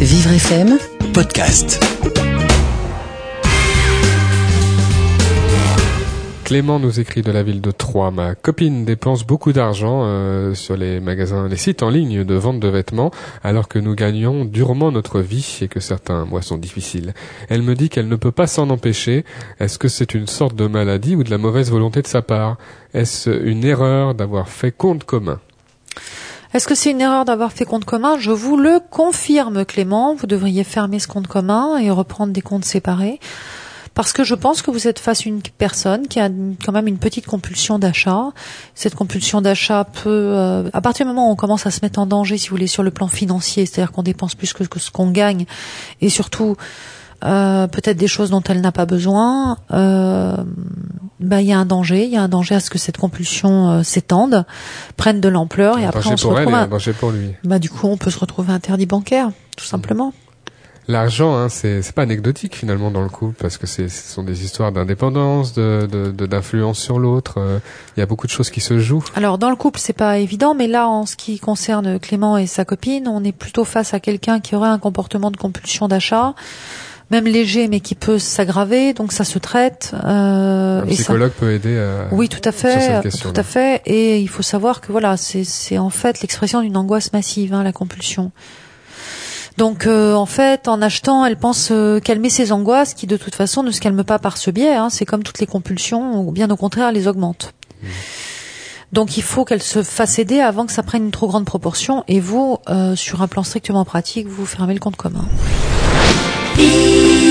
Vivre FM podcast. Clément nous écrit de la ville de Troyes. Ma copine dépense beaucoup d'argent euh, sur les magasins, les sites en ligne de vente de vêtements, alors que nous gagnons durement notre vie et que certains mois sont difficiles. Elle me dit qu'elle ne peut pas s'en empêcher. Est-ce que c'est une sorte de maladie ou de la mauvaise volonté de sa part? Est-ce une erreur d'avoir fait compte commun? Est-ce que c'est une erreur d'avoir fait compte commun? Je vous le confirme, Clément. Vous devriez fermer ce compte commun et reprendre des comptes séparés. Parce que je pense que vous êtes face à une personne qui a quand même une petite compulsion d'achat. Cette compulsion d'achat peut, euh, à partir du moment où on commence à se mettre en danger, si vous voulez, sur le plan financier, c'est-à-dire qu'on dépense plus que, ce qu'on gagne, et surtout euh, peut-être des choses dont elle n'a pas besoin, euh, bah, il y a un danger, il y a un danger à ce que cette compulsion euh, s'étende, prenne de l'ampleur, et Un après on se pour elle retrouve, et un danger pour lui. bah, du coup on peut se retrouver interdit bancaire, tout simplement. L'argent, hein, c'est c'est pas anecdotique finalement dans le couple parce que c'est ce sont des histoires d'indépendance, de de- de- d'influence sur l'autre. euh, Il y a beaucoup de choses qui se jouent. Alors dans le couple, c'est pas évident, mais là, en ce qui concerne Clément et sa copine, on est plutôt face à quelqu'un qui aurait un comportement de compulsion d'achat, même léger, mais qui peut s'aggraver. Donc ça se traite. euh, Un et ça- psychologue peut aider. À... Oui, tout à fait, tout à fait. Et il faut savoir que voilà, c'est en fait l'expression d'une angoisse massive, hein, la compulsion. Donc euh, en fait, en achetant, elle pense euh, calmer ses angoisses, qui de toute façon ne se calment pas par ce biais. hein. C'est comme toutes les compulsions, ou bien au contraire, les augmentent. Donc il faut qu'elle se fasse aider avant que ça prenne une trop grande proportion. Et vous, euh, sur un plan strictement pratique, vous fermez le compte commun. Vivre FM